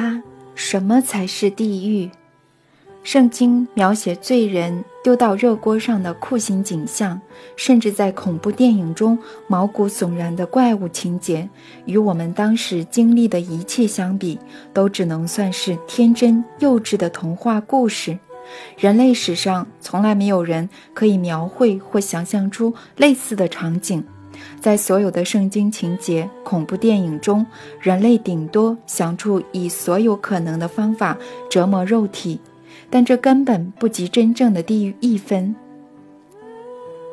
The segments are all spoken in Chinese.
八，什么才是地狱？圣经描写罪人丢到热锅上的酷刑景象，甚至在恐怖电影中毛骨悚然的怪物情节，与我们当时经历的一切相比，都只能算是天真幼稚的童话故事。人类史上从来没有人可以描绘或想象出类似的场景。在所有的圣经情节、恐怖电影中，人类顶多想出以所有可能的方法折磨肉体，但这根本不及真正的地狱一分。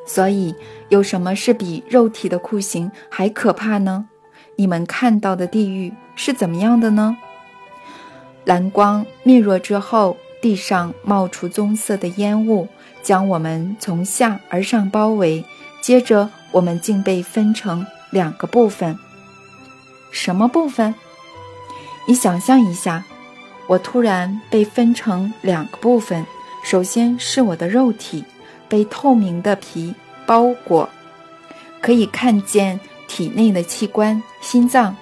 所以，有什么是比肉体的酷刑还可怕呢？你们看到的地狱是怎么样的呢？蓝光灭弱之后，地上冒出棕色的烟雾，将我们从下而上包围，接着。我们竟被分成两个部分，什么部分？你想象一下，我突然被分成两个部分。首先是我的肉体被透明的皮包裹，可以看见体内的器官、心脏、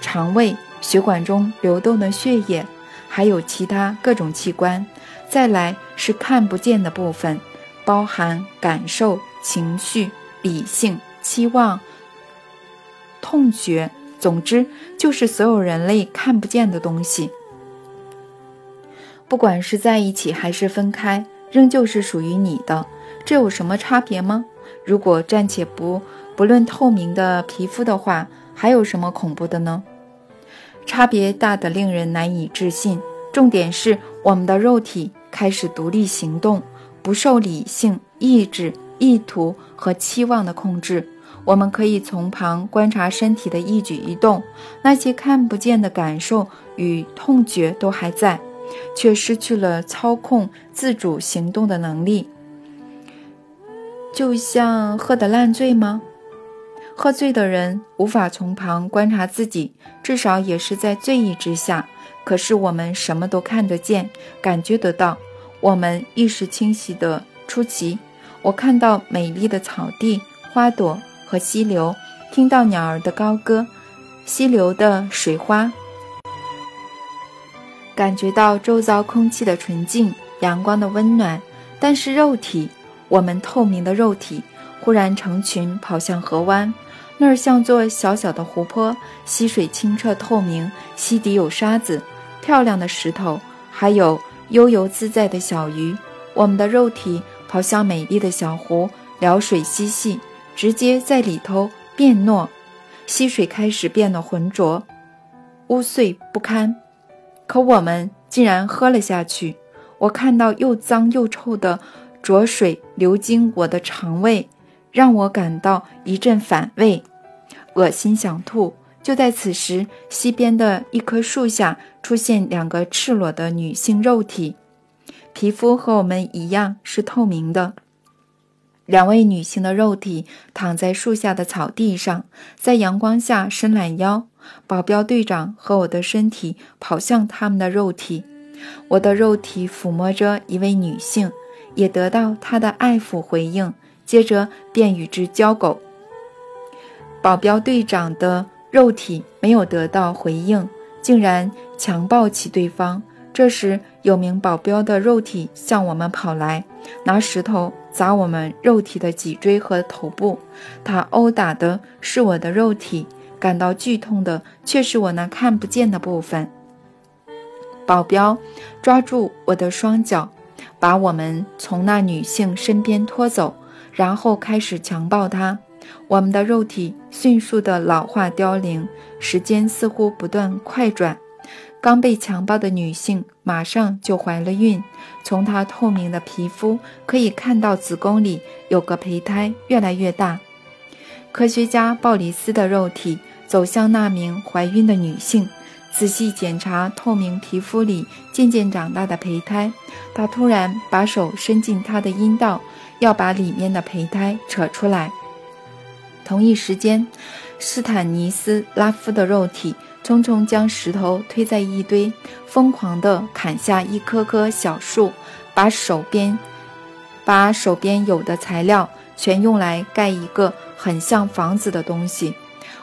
肠胃、血管中流动的血液，还有其他各种器官。再来是看不见的部分，包含感受、情绪。理性、期望、痛觉，总之就是所有人类看不见的东西。不管是在一起还是分开，仍旧是属于你的。这有什么差别吗？如果暂且不不论透明的皮肤的话，还有什么恐怖的呢？差别大的令人难以置信。重点是我们的肉体开始独立行动，不受理性意志。意图和期望的控制，我们可以从旁观察身体的一举一动，那些看不见的感受与痛觉都还在，却失去了操控、自主行动的能力。就像喝得烂醉吗？喝醉的人无法从旁观察自己，至少也是在醉意之下。可是我们什么都看得见，感觉得到，我们意识清晰的出奇。我看到美丽的草地、花朵和溪流，听到鸟儿的高歌，溪流的水花，感觉到周遭空气的纯净、阳光的温暖。但是肉体，我们透明的肉体，忽然成群跑向河湾，那儿像座小小的湖泊，溪水清澈透明，溪底有沙子、漂亮的石头，还有悠游自在的小鱼。我们的肉体。跑向美丽的小湖，撩水嬉戏，直接在里头变糯，溪水开始变得浑浊、污秽不堪。可我们竟然喝了下去。我看到又脏又臭的浊水流经我的肠胃，让我感到一阵反胃，恶心想吐。就在此时，溪边的一棵树下出现两个赤裸的女性肉体。皮肤和我们一样是透明的。两位女性的肉体躺在树下的草地上，在阳光下伸懒腰。保镖队长和我的身体跑向他们的肉体，我的肉体抚摸着一位女性，也得到她的爱抚回应，接着便与之交狗。保镖队长的肉体没有得到回应，竟然强暴起对方。这时，有名保镖的肉体向我们跑来，拿石头砸我们肉体的脊椎和头部。他殴打的是我的肉体，感到剧痛的却是我那看不见的部分。保镖抓住我的双脚，把我们从那女性身边拖走，然后开始强暴她。我们的肉体迅速的老化凋零，时间似乎不断快转。刚被强暴的女性马上就怀了孕，从她透明的皮肤可以看到子宫里有个胚胎越来越大。科学家鲍里斯的肉体走向那名怀孕的女性，仔细检查透明皮肤里渐渐长大的胚胎。他突然把手伸进她的阴道，要把里面的胚胎扯出来。同一时间，斯坦尼斯拉夫的肉体。匆匆将石头推在一堆，疯狂地砍下一棵棵小树，把手边把手边有的材料全用来盖一个很像房子的东西。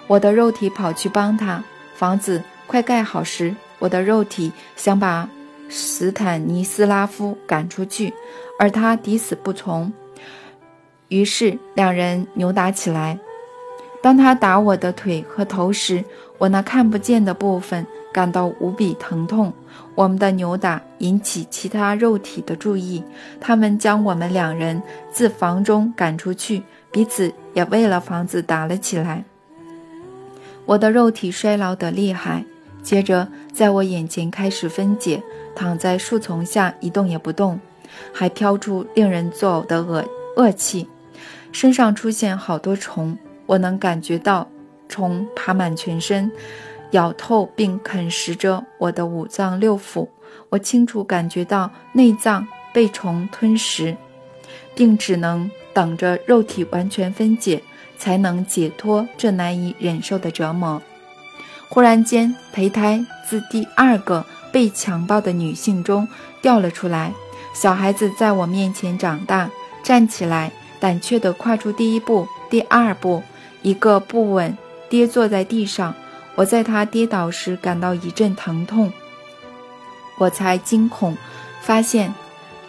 我的肉体跑去帮他，房子快盖好时，我的肉体想把斯坦尼斯拉夫赶出去，而他抵死不从。于是两人扭打起来。当他打我的腿和头时，我那看不见的部分感到无比疼痛。我们的扭打引起其他肉体的注意，他们将我们两人自房中赶出去，彼此也为了房子打了起来。我的肉体衰老得厉害，接着在我眼前开始分解，躺在树丛下一动也不动，还飘出令人作呕的恶恶气，身上出现好多虫，我能感觉到虫爬满全身，咬透并啃食着我的五脏六腑，我清楚感觉到内脏被虫吞食，并只能等着肉体完全分解。才能解脱这难以忍受的折磨。忽然间，胚胎自第二个被强暴的女性中掉了出来。小孩子在我面前长大，站起来，胆怯地跨出第一步、第二步，一个不稳，跌坐在地上。我在他跌倒时感到一阵疼痛，我才惊恐，发现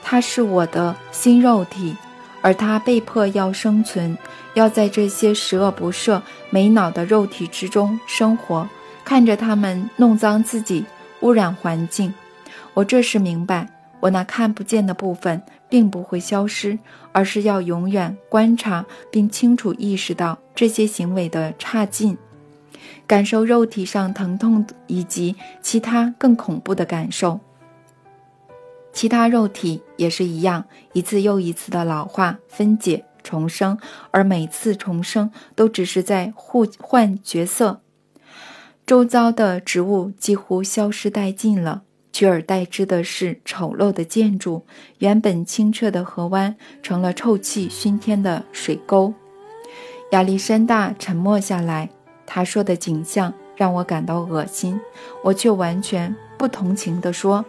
他是我的新肉体。而他被迫要生存，要在这些十恶不赦、没脑的肉体之中生活，看着他们弄脏自己、污染环境。我这时明白，我那看不见的部分并不会消失，而是要永远观察并清楚意识到这些行为的差劲，感受肉体上疼痛以及其他更恐怖的感受。其他肉体也是一样，一次又一次的老化、分解、重生，而每次重生都只是在互换角色。周遭的植物几乎消失殆尽了，取而代之的是丑陋的建筑。原本清澈的河湾成了臭气熏天的水沟。亚历山大沉默下来，他说的景象让我感到恶心，我却完全不同情地说。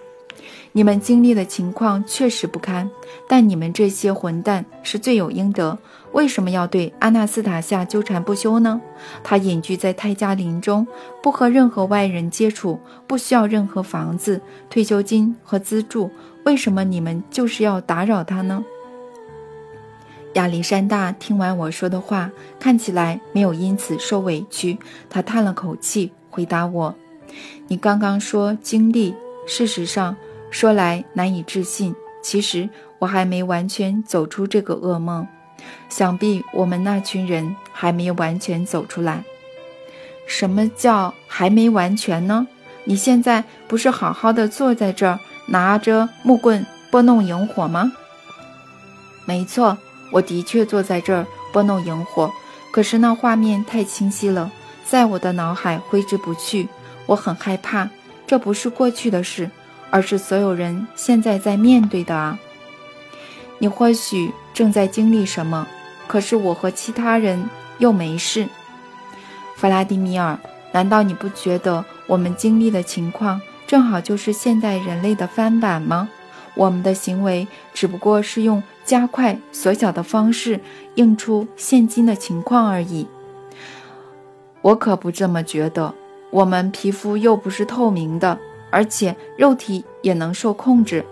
你们经历的情况确实不堪，但你们这些混蛋是罪有应得。为什么要对阿纳斯塔夏纠缠不休呢？他隐居在泰加林中，不和任何外人接触，不需要任何房子、退休金和资助。为什么你们就是要打扰他呢？亚历山大听完我说的话，看起来没有因此受委屈。他叹了口气，回答我：“你刚刚说经历，事实上。”说来难以置信，其实我还没完全走出这个噩梦，想必我们那群人还没完全走出来。什么叫还没完全呢？你现在不是好好的坐在这儿，拿着木棍拨弄萤火吗？没错，我的确坐在这儿拨弄萤火，可是那画面太清晰了，在我的脑海挥之不去。我很害怕，这不是过去的事。而是所有人现在在面对的啊！你或许正在经历什么，可是我和其他人又没事。弗拉迪米尔，难道你不觉得我们经历的情况正好就是现代人类的翻版吗？我们的行为只不过是用加快、缩小的方式映出现今的情况而已。我可不这么觉得。我们皮肤又不是透明的。而且肉体也能受控制。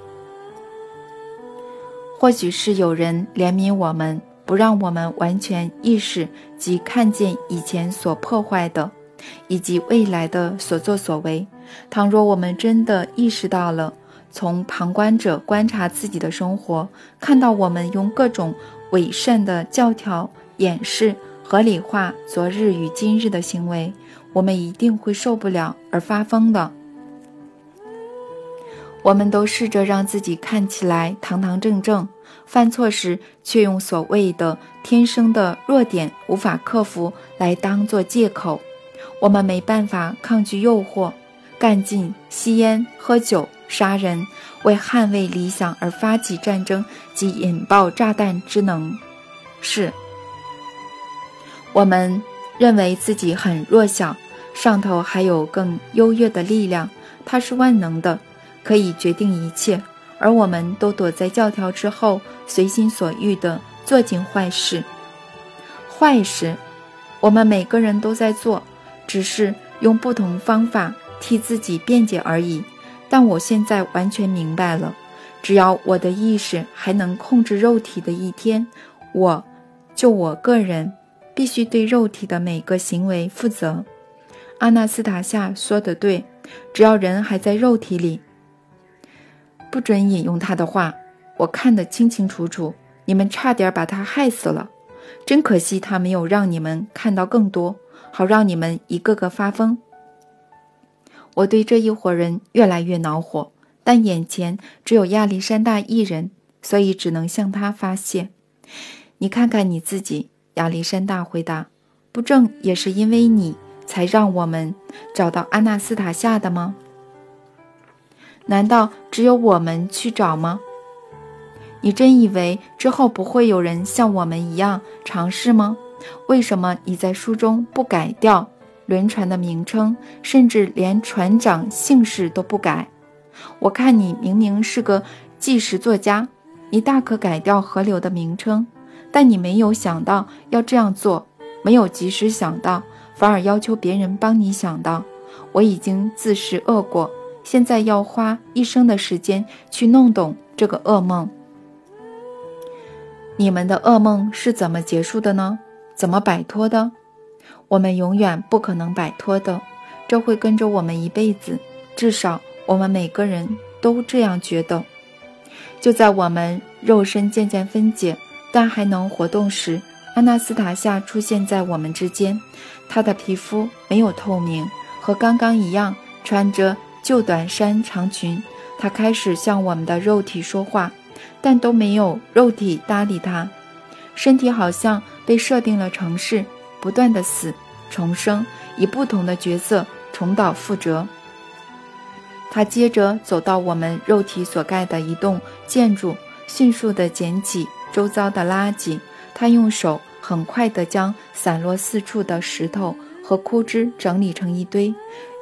或许是有人怜悯我们，不让我们完全意识及看见以前所破坏的，以及未来的所作所为。倘若我们真的意识到了，从旁观者观察自己的生活，看到我们用各种伪善的教条掩饰、合理化昨日与今日的行为，我们一定会受不了而发疯的。我们都试着让自己看起来堂堂正正，犯错时却用所谓的天生的弱点无法克服来当做借口。我们没办法抗拒诱惑，干劲吸烟、喝酒、杀人，为捍卫理想而发起战争及引爆炸弹之能。是，我们认为自己很弱小，上头还有更优越的力量，它是万能的。可以决定一切，而我们都躲在教条之后，随心所欲地做尽坏事。坏事，我们每个人都在做，只是用不同方法替自己辩解而已。但我现在完全明白了，只要我的意识还能控制肉体的一天，我，就我个人，必须对肉体的每个行为负责。阿纳斯塔夏说的对，只要人还在肉体里，不准引用他的话。我看得清清楚楚，你们差点把他害死了，真可惜他没有让你们看到更多，好让你们一个个发疯。我对这一伙人越来越恼火，但眼前只有亚历山大一人，所以只能向他发泄。你看看你自己，亚历山大回答：“不正也是因为你才让我们找到阿纳斯塔夏的吗？难道只有我们去找吗？你真以为之后不会有人像我们一样尝试吗？为什么你在书中不改掉？”轮船的名称，甚至连船长姓氏都不改。我看你明明是个纪实作家，你大可改掉河流的名称，但你没有想到要这样做，没有及时想到，反而要求别人帮你想到。我已经自食恶果，现在要花一生的时间去弄懂这个噩梦。你们的噩梦是怎么结束的呢？怎么摆脱的？我们永远不可能摆脱的，这会跟着我们一辈子。至少我们每个人都这样觉得。就在我们肉身渐渐分解，但还能活动时，阿纳斯塔夏出现在我们之间。她的皮肤没有透明，和刚刚一样，穿着旧短衫长裙。她开始向我们的肉体说话，但都没有肉体搭理她。身体好像被设定了程式。不断的死重生，以不同的角色重蹈覆辙。他接着走到我们肉体所盖的一栋建筑，迅速地捡起周遭的垃圾。他用手很快地将散落四处的石头和枯枝整理成一堆，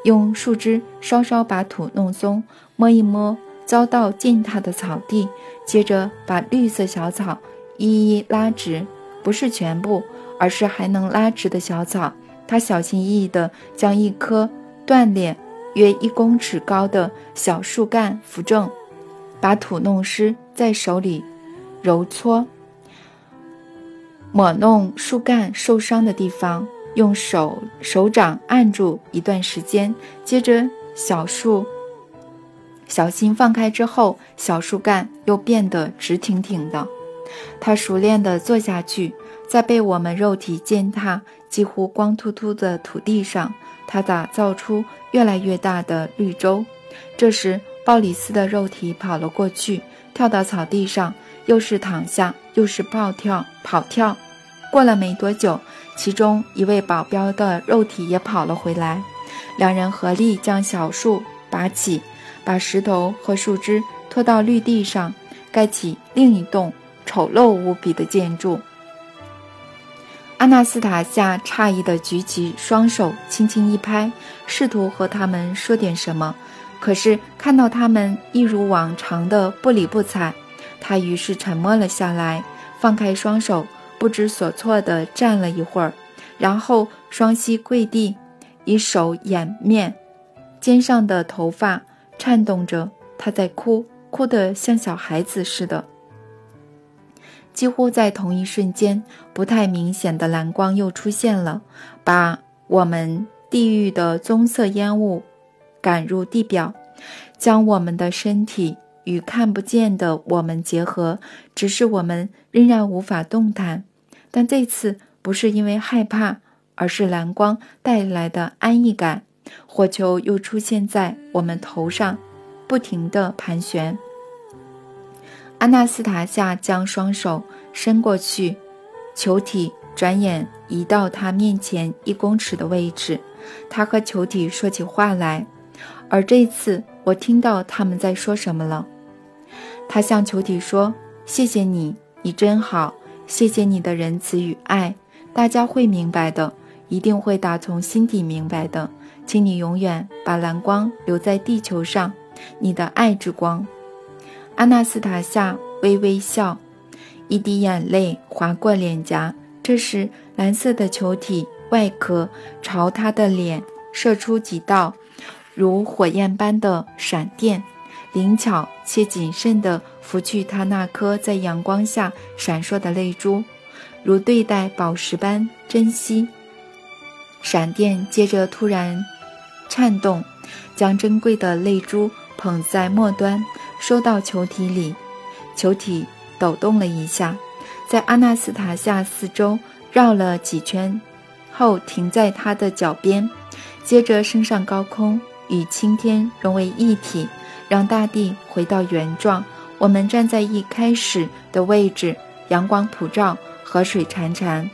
用树枝稍稍把土弄松，摸一摸遭到践踏的草地，接着把绿色小草一一拉直，不是全部。而是还能拉直的小草，他小心翼翼地将一棵断裂约一公尺高的小树干扶正，把土弄湿，在手里揉搓，抹弄树干受伤的地方，用手手掌按住一段时间，接着小树小心放开之后，小树干又变得直挺挺的。他熟练地坐下去。在被我们肉体践踏、几乎光秃秃的土地上，他打造出越来越大的绿洲。这时，鲍里斯的肉体跑了过去，跳到草地上，又是躺下，又是暴跳、跑跳。过了没多久，其中一位保镖的肉体也跑了回来，两人合力将小树拔起，把石头和树枝拖到绿地上，盖起另一栋丑陋无比的建筑。阿纳斯塔夏诧异地举起双手，轻轻一拍，试图和他们说点什么。可是看到他们一如往常的不理不睬，他于是沉默了下来，放开双手，不知所措地站了一会儿，然后双膝跪地，以手掩面，肩上的头发颤动着，他在哭，哭得像小孩子似的。几乎在同一瞬间，不太明显的蓝光又出现了，把我们地狱的棕色烟雾赶入地表，将我们的身体与看不见的我们结合。只是我们仍然无法动弹，但这次不是因为害怕，而是蓝光带来的安逸感。火球又出现在我们头上，不停地盘旋。阿纳斯塔夏将双手伸过去，球体转眼移到他面前一公尺的位置。他和球体说起话来，而这次我听到他们在说什么了。他向球体说：“谢谢你，你真好，谢谢你的仁慈与爱。大家会明白的，一定会打从心底明白的。请你永远把蓝光留在地球上，你的爱之光。”阿纳斯塔夏微微笑，一滴眼泪划过脸颊。这时，蓝色的球体外壳朝他的脸射出几道如火焰般的闪电，灵巧且谨慎地拂去他那颗在阳光下闪烁的泪珠，如对待宝石般珍惜。闪电接着突然颤动，将珍贵的泪珠捧在末端，收到球体里。球体抖动了一下，在阿纳斯塔夏四周绕了几圈。后停在他的脚边，接着升上高空，与青天融为一体，让大地回到原状。我们站在一开始的位置，阳光普照，河水潺潺，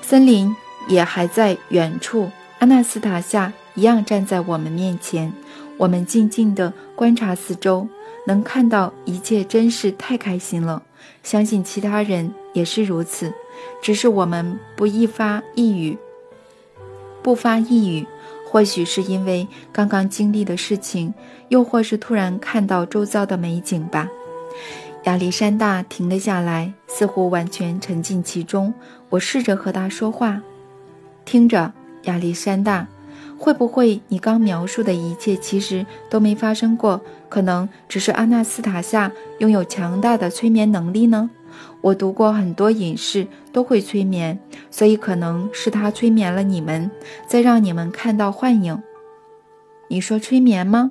森林也还在远处。阿纳斯塔夏一样站在我们面前，我们静静地观察四周，能看到一切，真是太开心了。相信其他人也是如此。只是我们不一发一语，不发一语，或许是因为刚刚经历的事情，又或是突然看到周遭的美景吧。亚历山大停了下来，似乎完全沉浸其中。我试着和他说话，听着，亚历山大，会不会你刚描述的一切其实都没发生过？可能只是阿纳斯塔夏拥有强大的催眠能力呢？我读过很多隐士都会催眠，所以可能是他催眠了你们，再让你们看到幻影。你说催眠吗？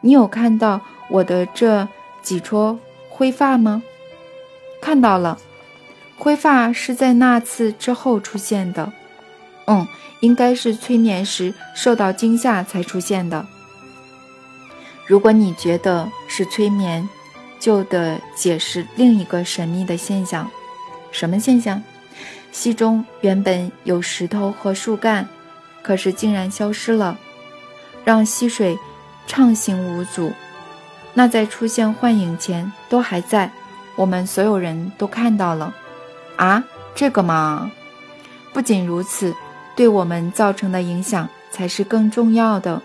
你有看到我的这几撮灰发吗？看到了，灰发是在那次之后出现的。嗯，应该是催眠时受到惊吓才出现的。如果你觉得是催眠。就得解释另一个神秘的现象，什么现象？溪中原本有石头和树干，可是竟然消失了，让溪水畅行无阻。那在出现幻影前都还在，我们所有人都看到了。啊，这个嘛，不仅如此，对我们造成的影响才是更重要的。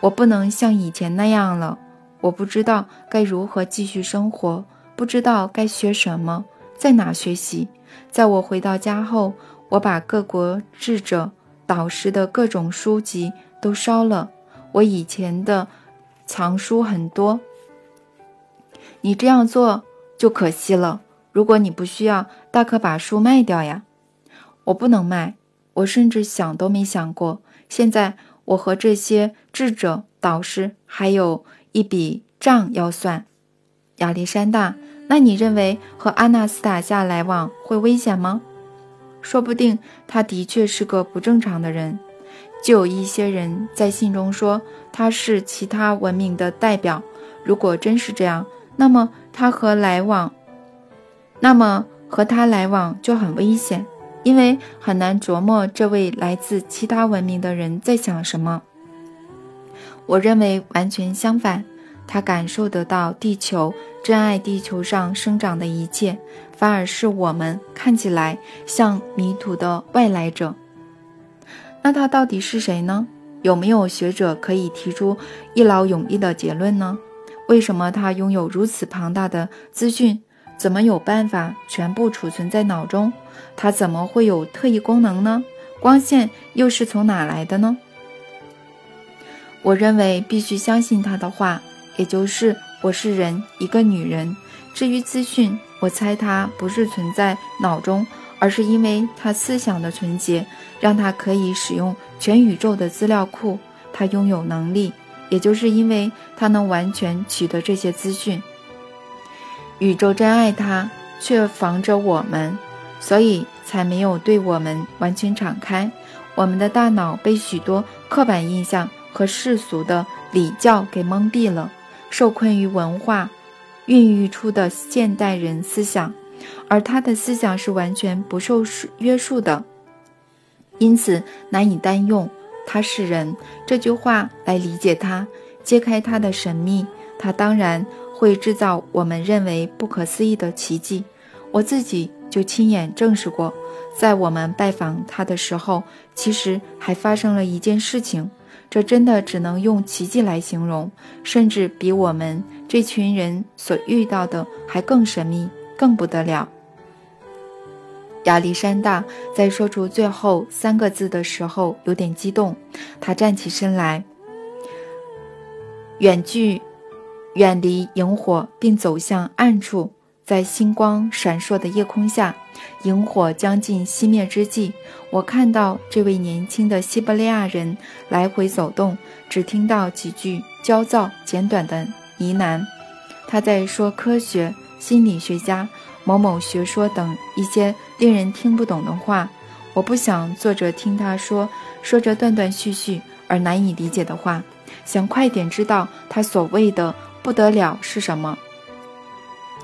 我不能像以前那样了。我不知道该如何继续生活，不知道该学什么，在哪学习。在我回到家后，我把各国智者、导师的各种书籍都烧了。我以前的藏书很多，你这样做就可惜了。如果你不需要，大可把书卖掉呀。我不能卖，我甚至想都没想过。现在我和这些智者、导师还有。一笔账要算，亚历山大，那你认为和阿纳斯塔夏来往会危险吗？说不定他的确是个不正常的人。就有一些人在信中说他是其他文明的代表。如果真是这样，那么他和来往，那么和他来往就很危险，因为很难琢磨这位来自其他文明的人在想什么。我认为完全相反，他感受得到地球，珍爱地球上生长的一切，反而是我们看起来像迷途的外来者。那他到底是谁呢？有没有学者可以提出一劳永逸的结论呢？为什么他拥有如此庞大的资讯？怎么有办法全部储存在脑中？他怎么会有特异功能呢？光线又是从哪来的呢？我认为必须相信他的话，也就是我是人，一个女人。至于资讯，我猜他不是存在脑中，而是因为他思想的纯洁，让他可以使用全宇宙的资料库。他拥有能力，也就是因为他能完全取得这些资讯。宇宙真爱他，却防着我们，所以才没有对我们完全敞开。我们的大脑被许多刻板印象。和世俗的礼教给蒙蔽了，受困于文化孕育出的现代人思想，而他的思想是完全不受约束的，因此难以单用“他是人”这句话来理解他，揭开他的神秘。他当然会制造我们认为不可思议的奇迹。我自己就亲眼证实过，在我们拜访他的时候，其实还发生了一件事情。这真的只能用奇迹来形容，甚至比我们这群人所遇到的还更神秘、更不得了。亚历山大在说出最后三个字的时候有点激动，他站起身来。远距远离萤火，并走向暗处。在星光闪烁的夜空下，萤火将近熄灭之际，我看到这位年轻的西伯利亚人来回走动，只听到几句焦躁简短的呢喃。他在说科学、心理学家、某某学说等一些令人听不懂的话。我不想坐着听他说说着断断续续而难以理解的话，想快点知道他所谓的不得了是什么。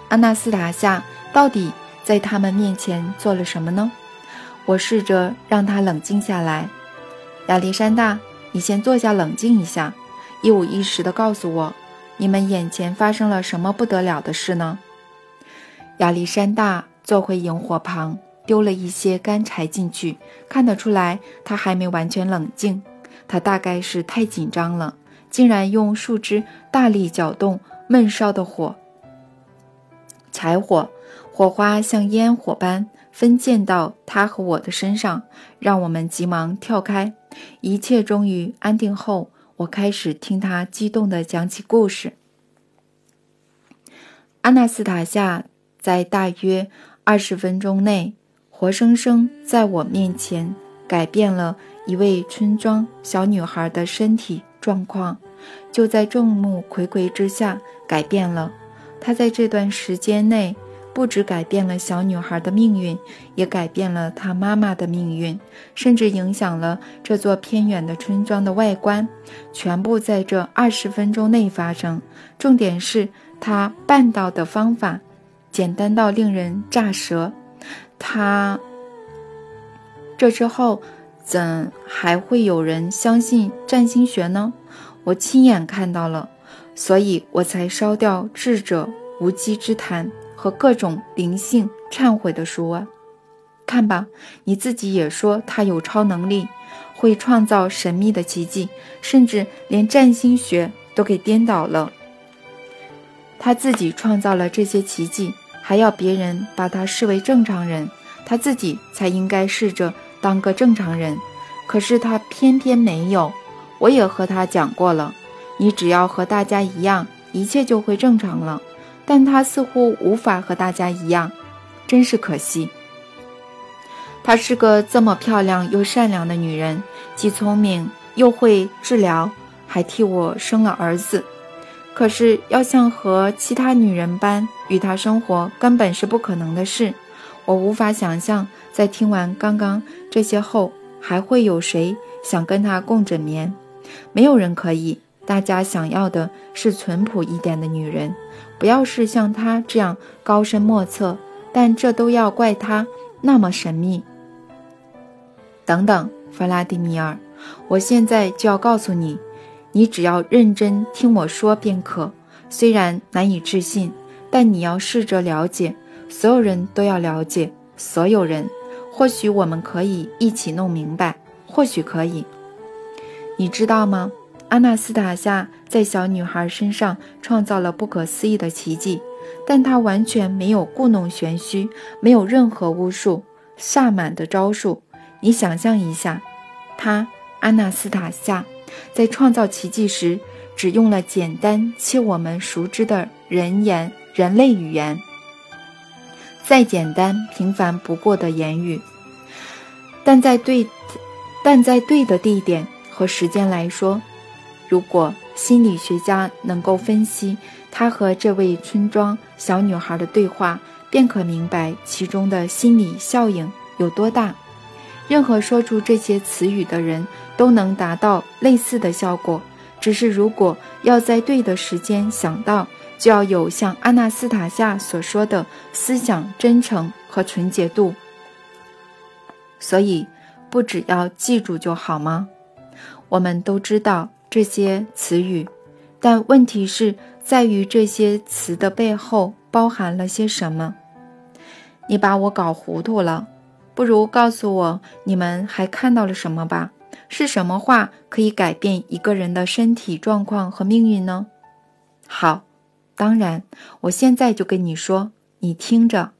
阿纳斯塔夏到底在他们面前做了什么呢？我试着让他冷静下来。亚历山大，你先坐下，冷静一下，一五一十地告诉我，你们眼前发生了什么不得了的事呢？亚历山大坐回萤火旁，丢了一些干柴进去，看得出来他还没完全冷静。他大概是太紧张了，竟然用树枝大力搅动闷烧的火。柴火，火花像烟火般分溅到他和我的身上，让我们急忙跳开。一切终于安定后，我开始听他激动地讲起故事。阿纳斯塔夏在大约二十分钟内，活生生在我面前改变了一位村庄小女孩的身体状况，就在众目睽睽之下改变了。他在这段时间内，不止改变了小女孩的命运，也改变了她妈妈的命运，甚至影响了这座偏远的村庄的外观。全部在这二十分钟内发生。重点是他办到的方法，简单到令人咋舌。他这之后，怎还会有人相信占星学呢？我亲眼看到了。所以我才烧掉智者无稽之谈和各种灵性忏悔的书啊！看吧，你自己也说他有超能力，会创造神秘的奇迹，甚至连占星学都给颠倒了。他自己创造了这些奇迹，还要别人把他视为正常人，他自己才应该试着当个正常人。可是他偏偏没有。我也和他讲过了。你只要和大家一样，一切就会正常了。但她似乎无法和大家一样，真是可惜。她是个这么漂亮又善良的女人，既聪明又会治疗，还替我生了儿子。可是要像和其他女人般与他生活，根本是不可能的事。我无法想象，在听完刚刚这些后，还会有谁想跟他共枕眠？没有人可以。大家想要的是淳朴一点的女人，不要是像她这样高深莫测。但这都要怪她那么神秘。等等，弗拉迪米尔，我现在就要告诉你，你只要认真听我说便可。虽然难以置信，但你要试着了解。所有人都要了解，所有人。或许我们可以一起弄明白，或许可以。你知道吗？阿纳斯塔夏在小女孩身上创造了不可思议的奇迹，但她完全没有故弄玄虚，没有任何巫术、萨满的招数。你想象一下，她阿纳斯塔夏在创造奇迹时，只用了简单且我们熟知的人言、人类语言，再简单平凡不过的言语，但在对，但在对的地点和时间来说。如果心理学家能够分析他和这位村庄小女孩的对话，便可明白其中的心理效应有多大。任何说出这些词语的人都能达到类似的效果，只是如果要在对的时间想到，就要有像阿纳斯塔夏所说的思想真诚和纯洁度。所以，不只要记住就好吗？我们都知道。这些词语，但问题是在于这些词的背后包含了些什么？你把我搞糊涂了，不如告诉我你们还看到了什么吧？是什么话可以改变一个人的身体状况和命运呢？好，当然，我现在就跟你说，你听着。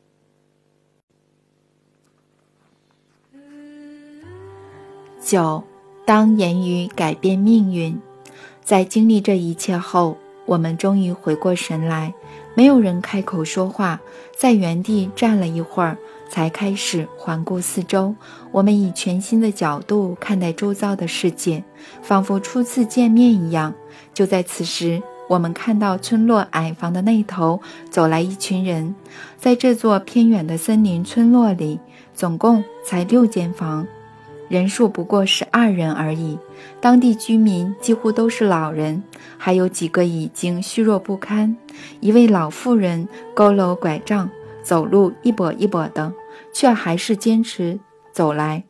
九。当言语改变命运，在经历这一切后，我们终于回过神来，没有人开口说话，在原地站了一会儿，才开始环顾四周。我们以全新的角度看待周遭的世界，仿佛初次见面一样。就在此时。我们看到村落矮房的那头走来一群人，在这座偏远的森林村落里，总共才六间房，人数不过十二人而已。当地居民几乎都是老人，还有几个已经虚弱不堪。一位老妇人佝偻拐杖，走路一跛一跛的，却还是坚持走来。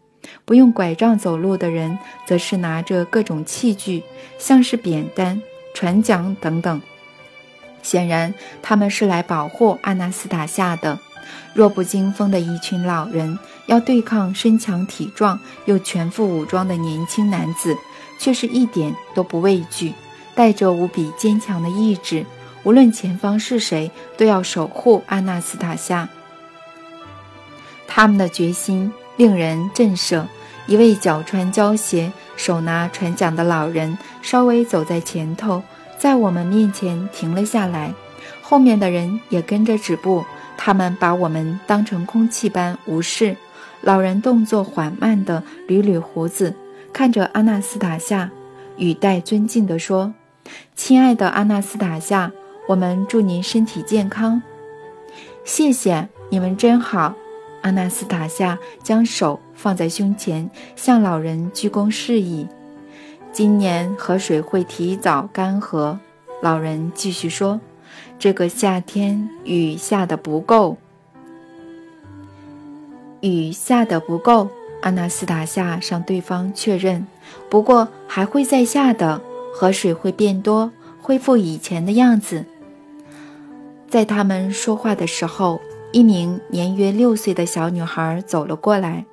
不用拐杖走路的人，则是拿着各种器具，像是扁担。船桨等等，显然他们是来保护阿纳斯塔夏的。弱不禁风的一群老人，要对抗身强体壮又全副武装的年轻男子，却是一点都不畏惧，带着无比坚强的意志，无论前方是谁，都要守护阿纳斯塔夏。他们的决心令人震慑。一位脚穿胶鞋、手拿船桨的老人稍微走在前头，在我们面前停了下来，后面的人也跟着止步。他们把我们当成空气般无视。老人动作缓慢地捋捋胡子，看着阿纳斯塔夏，语带尊敬地说：“亲爱的阿纳斯塔夏，我们祝您身体健康。谢谢你们，真好。”阿纳斯塔夏将手放在胸前，向老人鞠躬示意。今年河水会提早干涸，老人继续说：“这个夏天雨下的不够，雨下的不够。”阿纳斯塔夏向对方确认：“不过还会再下的，河水会变多，恢复以前的样子。”在他们说话的时候。一名年约六岁的小女孩走了过来，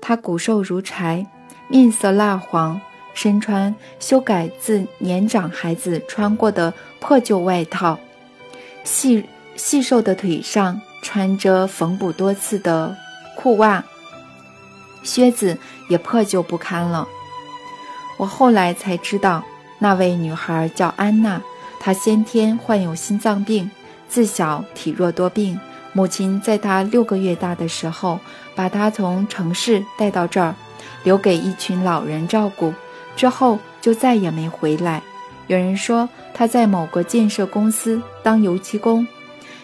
她骨瘦如柴，面色蜡黄，身穿修改自年长孩子穿过的破旧外套，细细瘦的腿上穿着缝补多次的裤袜，靴子也破旧不堪了。我后来才知道，那位女孩叫安娜，她先天患有心脏病，自小体弱多病。母亲在他六个月大的时候，把他从城市带到这儿，留给一群老人照顾，之后就再也没回来。有人说他在某个建设公司当油漆工。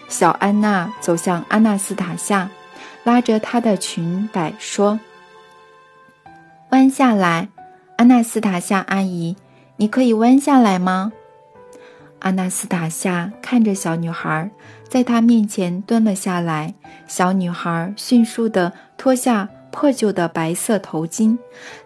小安娜走向阿纳斯塔夏，拉着她的裙摆说：“弯下来，阿纳斯塔夏阿姨，你可以弯下来吗？”阿纳斯塔夏看着小女孩。在她面前蹲了下来，小女孩迅速地脱下破旧的白色头巾，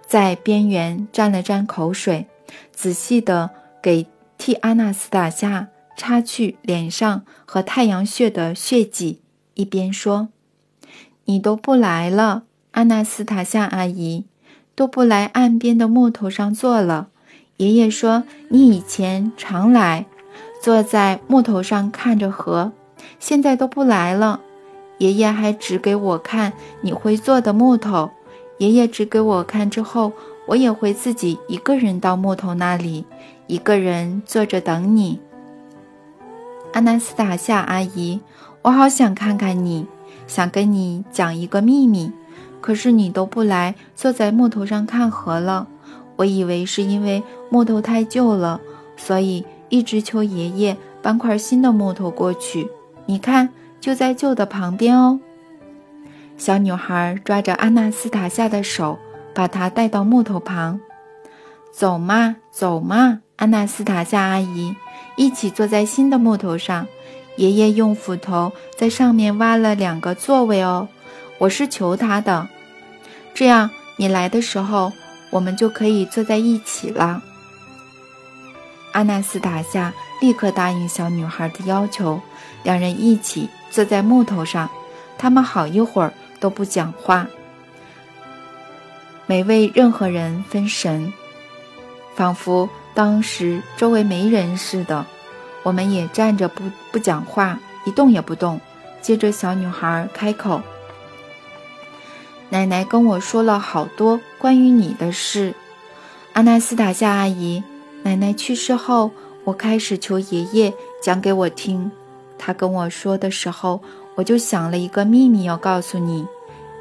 在边缘沾了沾口水，仔细地给替阿纳斯塔夏擦去脸上和太阳穴的血迹，一边说：“你都不来了，阿纳斯塔夏阿姨，都不来岸边的木头上坐了。爷爷说你以前常来，坐在木头上看着河。”现在都不来了，爷爷还指给我看你会做的木头。爷爷指给我看之后，我也会自己一个人到木头那里，一个人坐着等你。阿纳斯塔夏阿姨，我好想看看你，想跟你讲一个秘密，可是你都不来，坐在木头上看河了。我以为是因为木头太旧了，所以一直求爷爷搬块新的木头过去。你看，就在旧的旁边哦。小女孩抓着阿纳斯塔夏的手，把她带到木头旁。走嘛，走嘛，阿纳斯塔夏阿姨，一起坐在新的木头上。爷爷用斧头在上面挖了两个座位哦。我是求他的，这样你来的时候，我们就可以坐在一起了。阿纳斯塔夏立刻答应小女孩的要求。两人一起坐在木头上，他们好一会儿都不讲话，没为任何人分神，仿佛当时周围没人似的。我们也站着不不讲话，一动也不动。接着，小女孩开口：“奶奶跟我说了好多关于你的事，阿纳斯塔夏阿姨，奶奶去世后，我开始求爷爷讲给我听。他跟我说的时候，我就想了一个秘密要告诉你。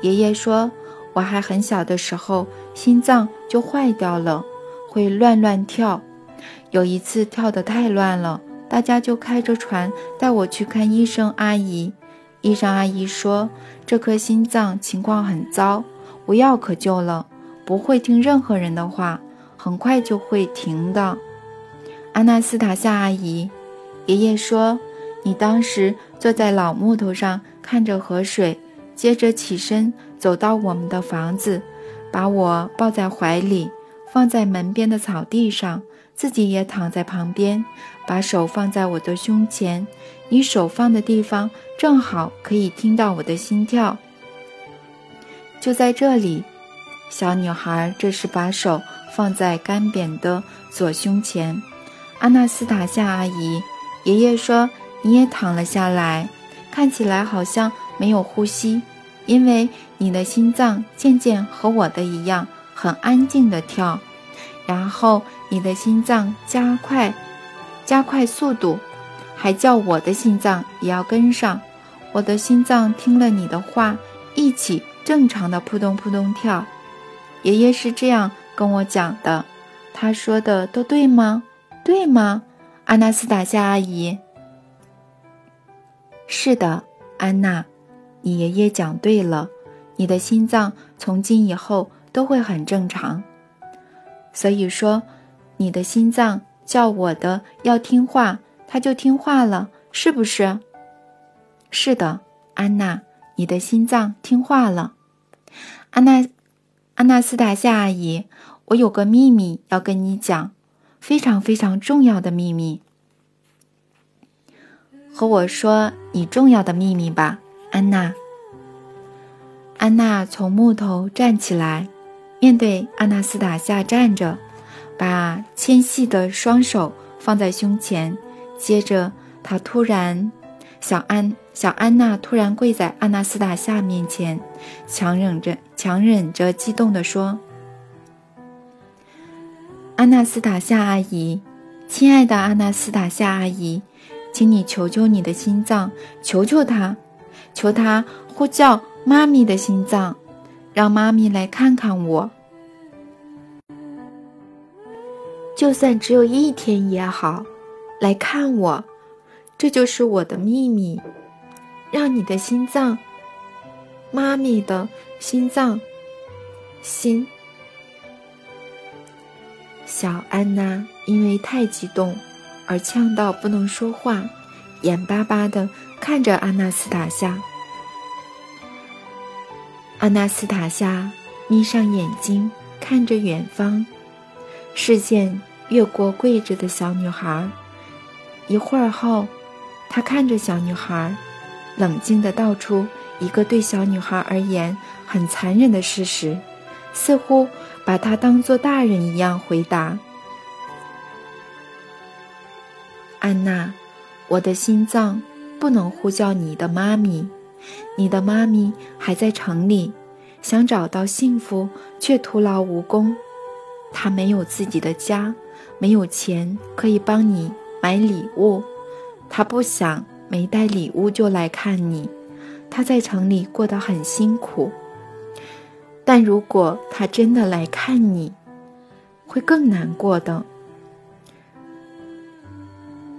爷爷说，我还很小的时候，心脏就坏掉了，会乱乱跳。有一次跳得太乱了，大家就开着船带我去看医生阿姨。医生阿姨说，这颗心脏情况很糟，无药可救了，不会听任何人的话。很快就会停的，阿纳斯塔夏阿姨，爷爷说，你当时坐在老木头上看着河水，接着起身走到我们的房子，把我抱在怀里，放在门边的草地上，自己也躺在旁边，把手放在我的胸前，你手放的地方正好可以听到我的心跳，就在这里，小女孩这时把手。放在干瘪的左胸前，阿纳斯塔夏阿姨，爷爷说你也躺了下来，看起来好像没有呼吸，因为你的心脏渐渐和我的一样很安静的跳，然后你的心脏加快，加快速度，还叫我的心脏也要跟上，我的心脏听了你的话，一起正常的扑通扑通跳，爷爷是这样。跟我讲的，他说的都对吗？对吗，阿纳斯塔夏阿姨？是的，安娜，你爷爷讲对了，你的心脏从今以后都会很正常。所以说，你的心脏叫我的要听话，他就听话了，是不是？是的，安娜，你的心脏听话了。安娜，阿纳斯塔夏阿姨。我有个秘密要跟你讲，非常非常重要的秘密。和我说你重要的秘密吧，安娜。安娜从木头站起来，面对阿纳斯塔夏站着，把纤细的双手放在胸前。接着，她突然，小安小安娜突然跪在阿纳斯塔夏面前，强忍着强忍着激动地说。阿纳斯塔夏阿姨，亲爱的阿纳斯塔夏阿姨，请你求求你的心脏，求求他，求他呼叫妈咪的心脏，让妈咪来看看我。就算只有一天也好，来看我，这就是我的秘密。让你的心脏，妈咪的心脏，心。小安娜因为太激动，而呛到不能说话，眼巴巴地看着阿纳斯塔夏。阿纳斯塔夏眯上眼睛，看着远方，视线越过跪着的小女孩。一会儿后，他看着小女孩，冷静地道出一个对小女孩而言很残忍的事实，似乎。把他当做大人一样回答：“安娜，我的心脏不能呼叫你的妈咪，你的妈咪还在城里，想找到幸福却徒劳无功。她没有自己的家，没有钱可以帮你买礼物，她不想没带礼物就来看你。她在城里过得很辛苦。”但如果他真的来看你，会更难过的。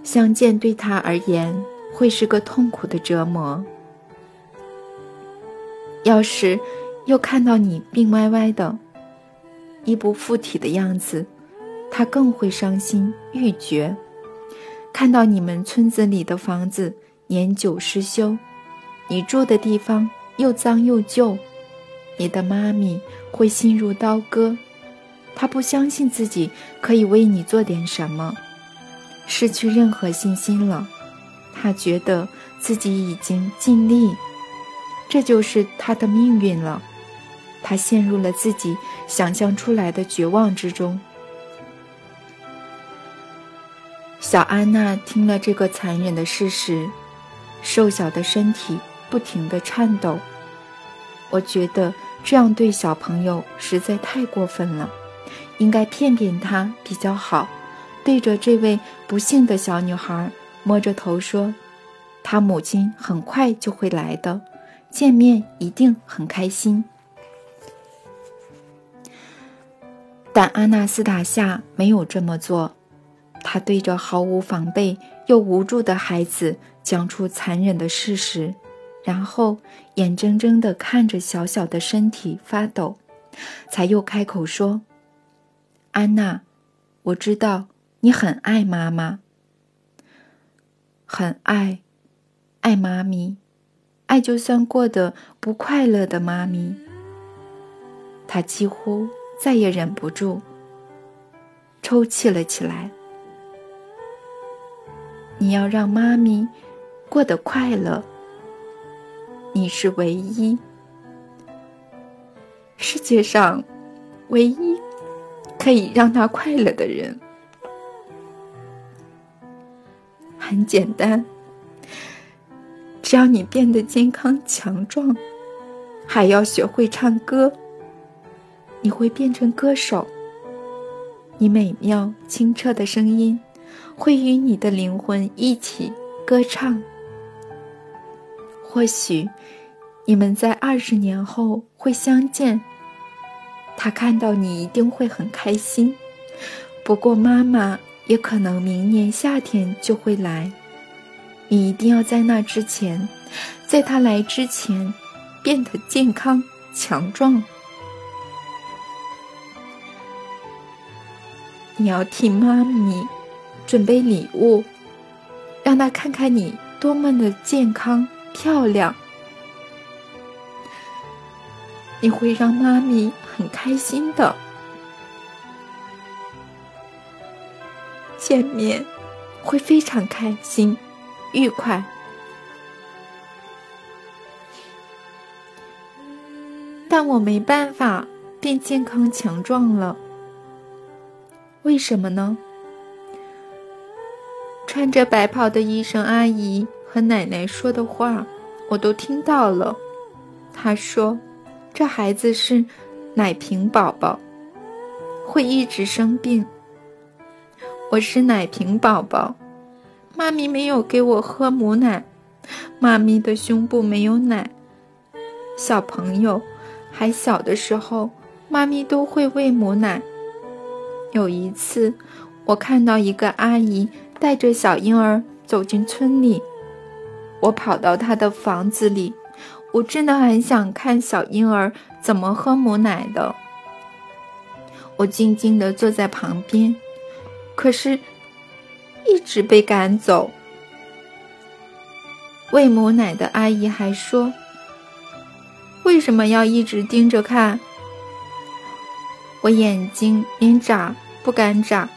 相见对他而言会是个痛苦的折磨。要是又看到你病歪歪的、衣不附体的样子，他更会伤心欲绝。看到你们村子里的房子年久失修，你住的地方又脏又旧。你的妈咪会心如刀割，她不相信自己可以为你做点什么，失去任何信心了。她觉得自己已经尽力，这就是她的命运了。她陷入了自己想象出来的绝望之中。小安娜听了这个残忍的事实，瘦小的身体不停地颤抖。我觉得。这样对小朋友实在太过分了，应该骗骗他比较好。对着这位不幸的小女孩摸着头说：“她母亲很快就会来的，见面一定很开心。”但阿纳斯塔夏没有这么做，她对着毫无防备又无助的孩子讲出残忍的事实，然后眼睁睁地看着小小的身体发抖，才又开口说：“安娜，我知道你很爱妈妈，很爱，爱妈咪，爱就算过得不快乐的妈咪。”她几乎。再也忍不住，抽泣了起来。你要让妈咪过得快乐，你是唯一，世界上唯一可以让他快乐的人。很简单，只要你变得健康强壮，还要学会唱歌。你会变成歌手，你美妙清澈的声音会与你的灵魂一起歌唱。或许你们在二十年后会相见，他看到你一定会很开心。不过妈妈也可能明年夏天就会来，你一定要在那之前，在他来之前变得健康强壮。你要替妈咪准备礼物，让她看看你多么的健康漂亮。你会让妈咪很开心的，见面会非常开心、愉快。但我没办法变健康强壮了。为什么呢？穿着白袍的医生阿姨和奶奶说的话，我都听到了。她说：“这孩子是奶瓶宝宝，会一直生病。”我是奶瓶宝宝，妈咪没有给我喝母奶，妈咪的胸部没有奶。小朋友还小的时候，妈咪都会喂母奶。有一次，我看到一个阿姨带着小婴儿走进村里，我跑到他的房子里，我真的很想看小婴儿怎么喝母奶的。我静静地坐在旁边，可是，一直被赶走。喂母奶的阿姨还说：“为什么要一直盯着看？”我眼睛连眨不敢眨，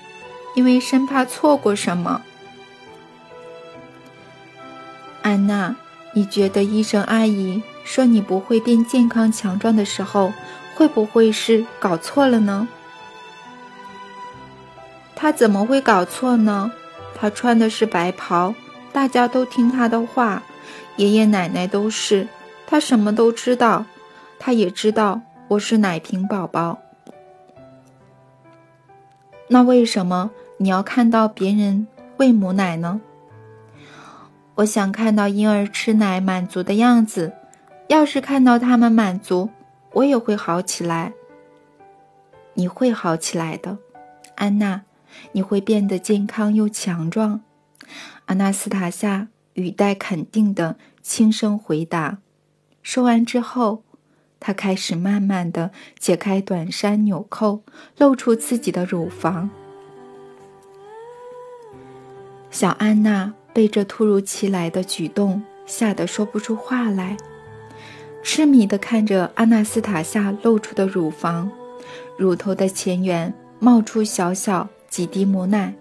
因为生怕错过什么。安娜，你觉得医生阿姨说你不会变健康强壮的时候，会不会是搞错了呢？她怎么会搞错呢？她穿的是白袍，大家都听她的话，爷爷奶奶都是，她什么都知道，她也知道我是奶瓶宝宝。那为什么你要看到别人喂母奶呢？我想看到婴儿吃奶满足的样子。要是看到他们满足，我也会好起来。你会好起来的，安娜，你会变得健康又强壮。阿纳斯塔夏语带肯定的轻声回答。说完之后。他开始慢慢的解开短衫纽扣，露出自己的乳房。小安娜被这突如其来的举动吓得说不出话来，痴迷的看着阿纳斯塔夏露出的乳房，乳头的前缘冒出小小几滴母奶。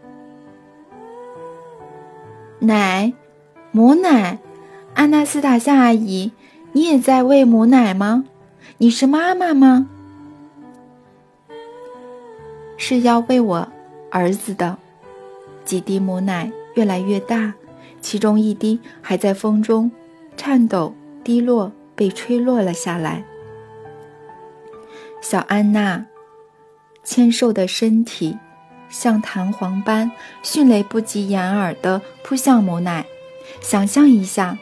奶，母奶，阿纳斯塔夏阿姨，你也在喂母奶吗？你是妈妈吗？是要喂我儿子的。几滴母奶越来越大，其中一滴还在风中颤抖、滴落，被吹落了下来。小安娜纤瘦的身体，像弹簧般迅雷不及掩耳地扑向母奶。想象一下，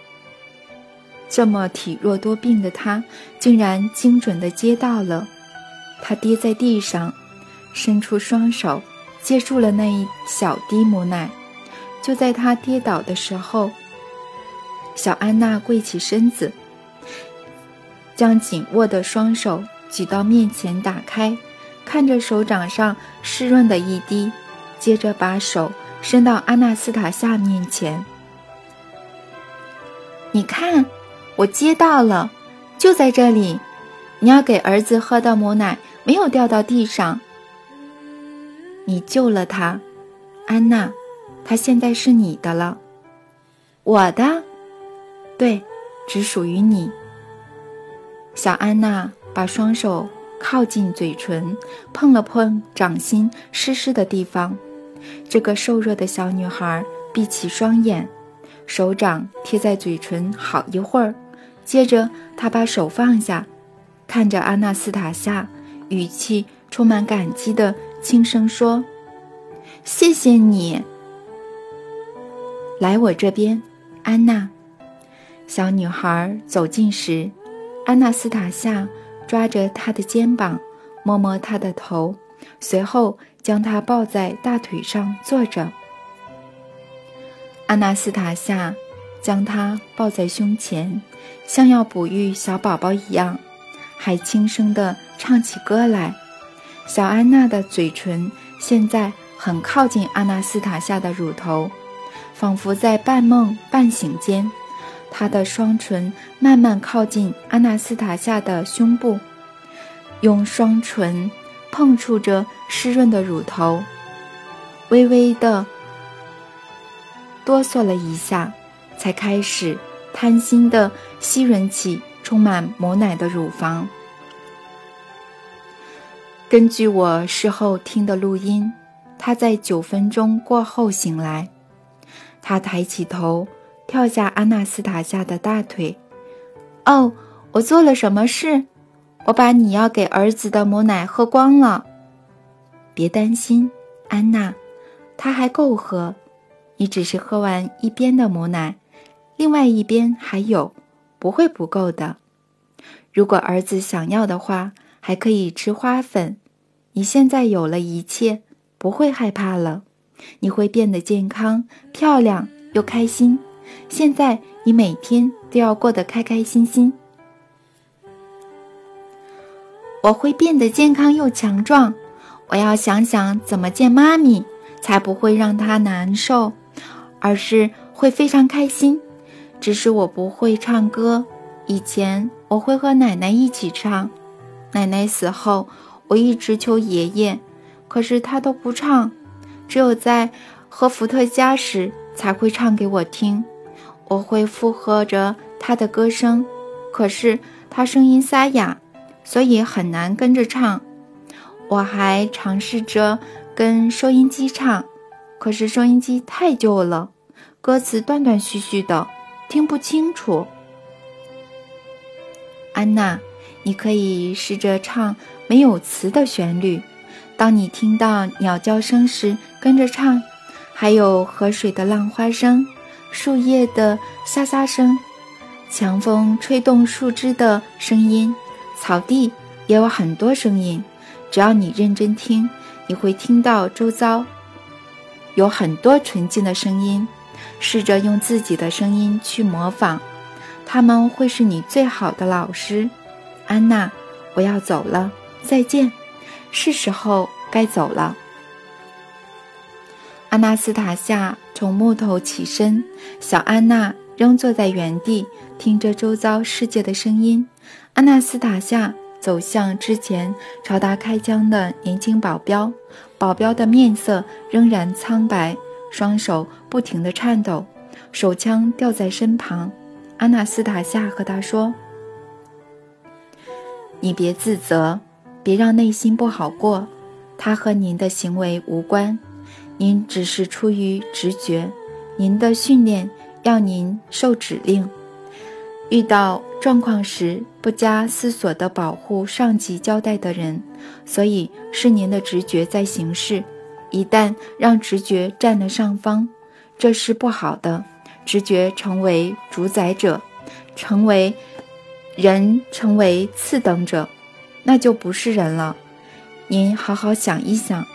这么体弱多病的他，竟然精准地接到了。他跌在地上，伸出双手接住了那一小滴母奶。就在他跌倒的时候，小安娜跪起身子，将紧握的双手举到面前，打开，看着手掌上湿润的一滴，接着把手伸到阿纳斯塔夏面前。你看，我接到了，就在这里。你要给儿子喝的母奶没有掉到地上。你救了他，安娜，他现在是你的了。我的，对，只属于你。小安娜把双手靠近嘴唇，碰了碰掌心湿湿的地方。这个瘦弱的小女孩闭起双眼。手掌贴在嘴唇好一会儿，接着她把手放下，看着阿纳斯塔夏，语气充满感激的轻声说：“谢谢你，来我这边，安娜。”小女孩走近时，安娜斯塔夏抓着她的肩膀，摸摸她的头，随后将她抱在大腿上坐着。安娜斯塔夏将她抱在胸前，像要哺育小宝宝一样，还轻声地唱起歌来。小安娜的嘴唇现在很靠近阿纳斯塔夏的乳头，仿佛在半梦半醒间，他的双唇慢慢靠近阿纳斯塔夏的胸部，用双唇碰触着湿润的乳头，微微的。哆嗦了一下，才开始贪心的吸吮起充满母奶的乳房。根据我事后听的录音，他在九分钟过后醒来。他抬起头，跳下阿纳斯塔夏的大腿。“哦，我做了什么事？我把你要给儿子的母奶喝光了。别担心，安娜，他还够喝。”你只是喝完一边的母奶，另外一边还有，不会不够的。如果儿子想要的话，还可以吃花粉。你现在有了一切，不会害怕了。你会变得健康、漂亮又开心。现在你每天都要过得开开心心。我会变得健康又强壮。我要想想怎么见妈咪，才不会让她难受。而是会非常开心，只是我不会唱歌。以前我会和奶奶一起唱，奶奶死后，我一直求爷爷，可是他都不唱，只有在喝伏特加时才会唱给我听。我会附和着他的歌声，可是他声音沙哑，所以很难跟着唱。我还尝试着跟收音机唱。可是收音机太旧了，歌词断断续续的，听不清楚。安娜，你可以试着唱没有词的旋律。当你听到鸟叫声时，跟着唱；还有河水的浪花声、树叶的沙沙声、强风吹动树枝的声音，草地也有很多声音。只要你认真听，你会听到周遭。有很多纯净的声音，试着用自己的声音去模仿，他们会是你最好的老师。安娜，我要走了，再见，是时候该走了。阿纳斯塔夏从木头起身，小安娜仍坐在原地，听着周遭世界的声音。阿纳斯塔夏走向之前朝他开枪的年轻保镖。保镖的面色仍然苍白，双手不停地颤抖，手枪掉在身旁。阿纳斯塔夏和他说：“你别自责，别让内心不好过。他和您的行为无关，您只是出于直觉。您的训练要您受指令，遇到状况时不加思索地保护上级交代的人。”所以是您的直觉在行事，一旦让直觉占了上方，这是不好的。直觉成为主宰者，成为人，成为次等者，那就不是人了。您好好想一想，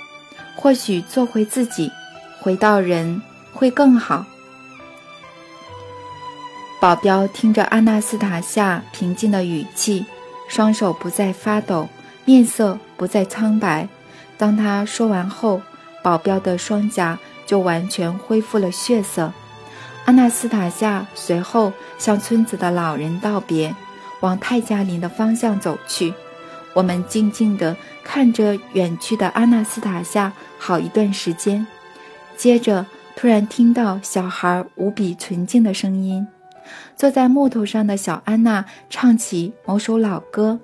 或许做回自己，回到人会更好。保镖听着阿纳斯塔夏平静的语气，双手不再发抖，面色不再苍白。当他说完后，保镖的双颊就完全恢复了血色。阿纳斯塔夏随后向村子的老人道别，往泰加林的方向走去。我们静静地看着远去的阿纳斯塔夏好一段时间，接着突然听到小孩无比纯净的声音。坐在木头上的小安娜唱起某首老歌，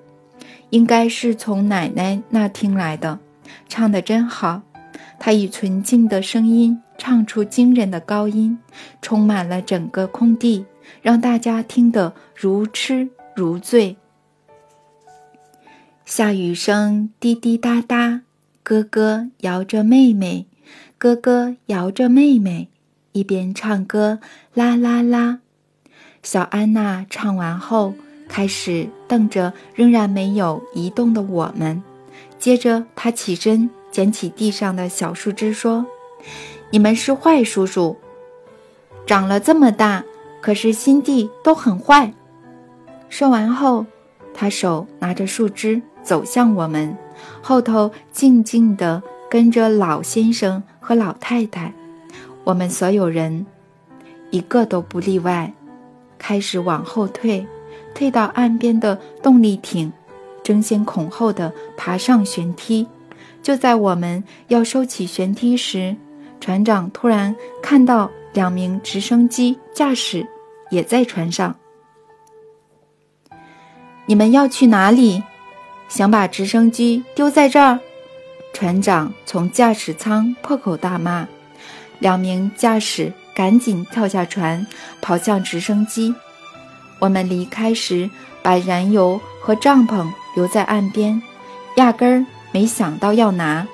应该是从奶奶那听来的，唱得真好。她以纯净的声音唱出惊人的高音，充满了整个空地，让大家听得如痴如醉。下雨声滴滴答答，哥哥摇着妹妹，哥哥摇着妹妹，一边唱歌啦啦啦。小安娜唱完后，开始瞪着仍然没有移动的我们。接着，她起身捡起地上的小树枝，说：“你们是坏叔叔，长了这么大，可是心地都很坏。”说完后，他手拿着树枝走向我们，后头静静地跟着老先生和老太太。我们所有人，一个都不例外。开始往后退，退到岸边的动力艇，争先恐后地爬上舷梯。就在我们要收起舷梯时，船长突然看到两名直升机驾驶也在船上。你们要去哪里？想把直升机丢在这儿？船长从驾驶舱破口大骂。两名驾驶。赶紧跳下船，跑向直升机。我们离开时，把燃油和帐篷留在岸边，压根儿没想到要拿。